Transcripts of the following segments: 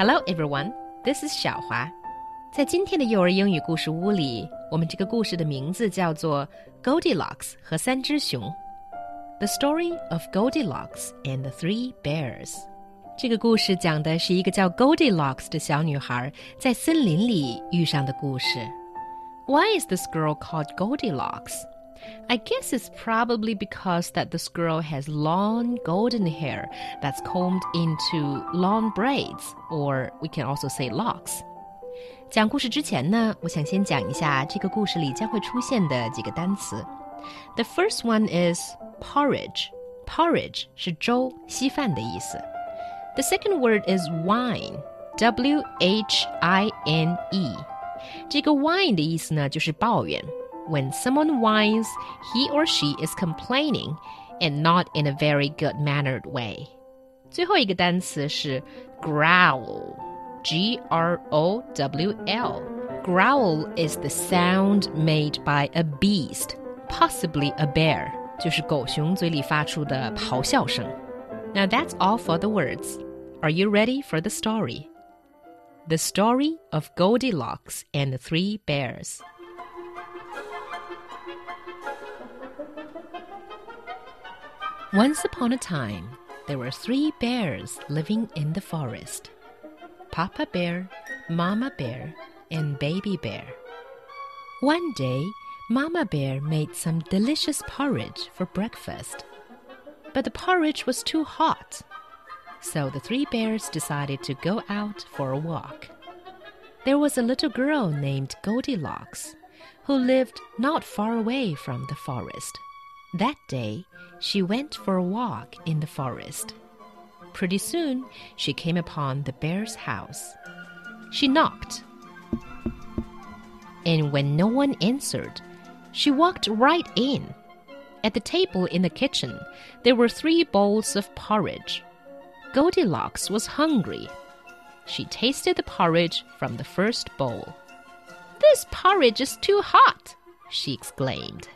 Hello, everyone. This is 小华。在今天的幼儿英语故事屋里，我们这个故事的名字叫做《Goldilocks 和三只熊》。The story of Goldilocks and the Three Bears。这个故事讲的是一个叫 Goldilocks 的小女孩在森林里遇上的故事。Why is this girl called Goldilocks? I guess it's probably because that this girl has long golden hair that's combed into long braids, or we can also say locks. 讲故事之前呢，我想先讲一下这个故事里将会出现的几个单词。The first one is porridge. Porridge 是粥、稀饭的意思。The second word is whine. W H I N E，这个 whine 的意思呢，就是抱怨。when someone whines, he or she is complaining and not in a very good mannered way. 最后一个单词是 growl, G R O W L. Growl is the sound made by a beast, possibly a bear. 就是狗熊嘴里发出的咆哮声。Now that's all for the words. Are you ready for the story? The story of Goldilocks and the Three Bears. Once upon a time, there were three bears living in the forest Papa Bear, Mama Bear, and Baby Bear. One day, Mama Bear made some delicious porridge for breakfast. But the porridge was too hot. So the three bears decided to go out for a walk. There was a little girl named Goldilocks who lived not far away from the forest. That day, she went for a walk in the forest. Pretty soon, she came upon the bear's house. She knocked. And when no one answered, she walked right in. At the table in the kitchen, there were three bowls of porridge. Goldilocks was hungry. She tasted the porridge from the first bowl. This porridge is too hot, she exclaimed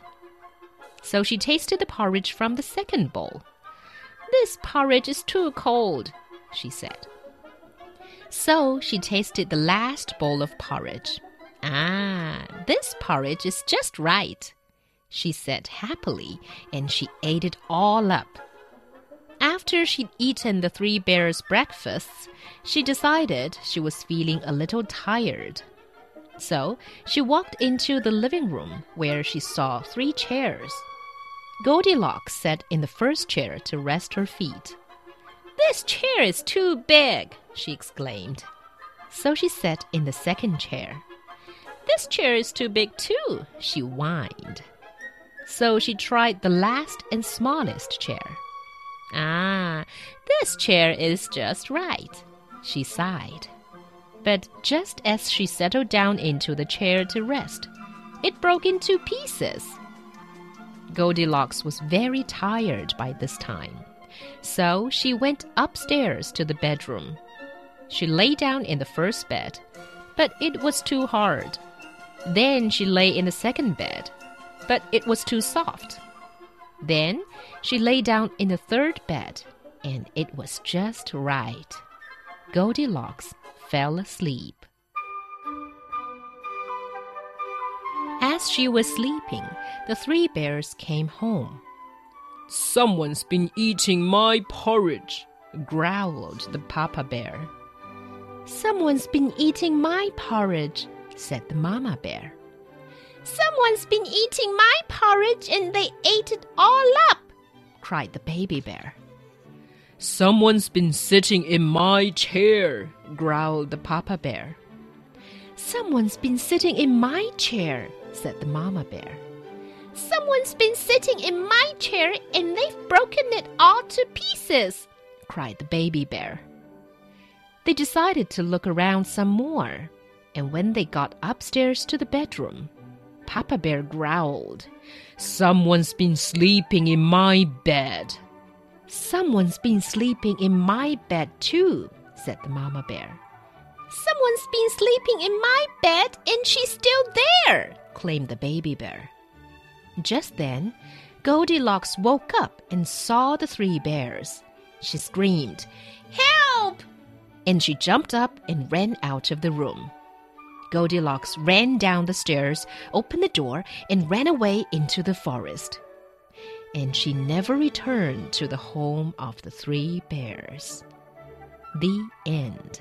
so she tasted the porridge from the second bowl. This porridge is too cold, she said. So she tasted the last bowl of porridge. Ah, this porridge is just right, she said happily, and she ate it all up. After she'd eaten the three bears' breakfasts, she decided she was feeling a little tired. So she walked into the living room where she saw three chairs. Goldilocks sat in the first chair to rest her feet. This chair is too big, she exclaimed. So she sat in the second chair. This chair is too big too, she whined. So she tried the last and smallest chair. Ah, this chair is just right, she sighed. But just as she settled down into the chair to rest, it broke into pieces. Goldilocks was very tired by this time, so she went upstairs to the bedroom. She lay down in the first bed, but it was too hard. Then she lay in the second bed, but it was too soft. Then she lay down in the third bed, and it was just right. Goldilocks fell asleep. As she was sleeping, the three bears came home. Someone's been eating my porridge, growled the papa bear. Someone's been eating my porridge, said the mama bear. Someone's been eating my porridge and they ate it all up, cried the baby bear. Someone's been sitting in my chair, growled the papa bear. Someone's been sitting in my chair, said the mama bear. Someone's been sitting in my chair and they've broken it all to pieces, cried the baby bear. They decided to look around some more, and when they got upstairs to the bedroom, Papa Bear growled, Someone's been sleeping in my bed. Someone's been sleeping in my bed too, said the Mama Bear. Someone's been sleeping in my bed and she's still there, claimed the baby bear. Just then, Goldilocks woke up and saw the three bears. She screamed, Help! and she jumped up and ran out of the room. Goldilocks ran down the stairs, opened the door, and ran away into the forest. And she never returned to the home of the three bears. The end.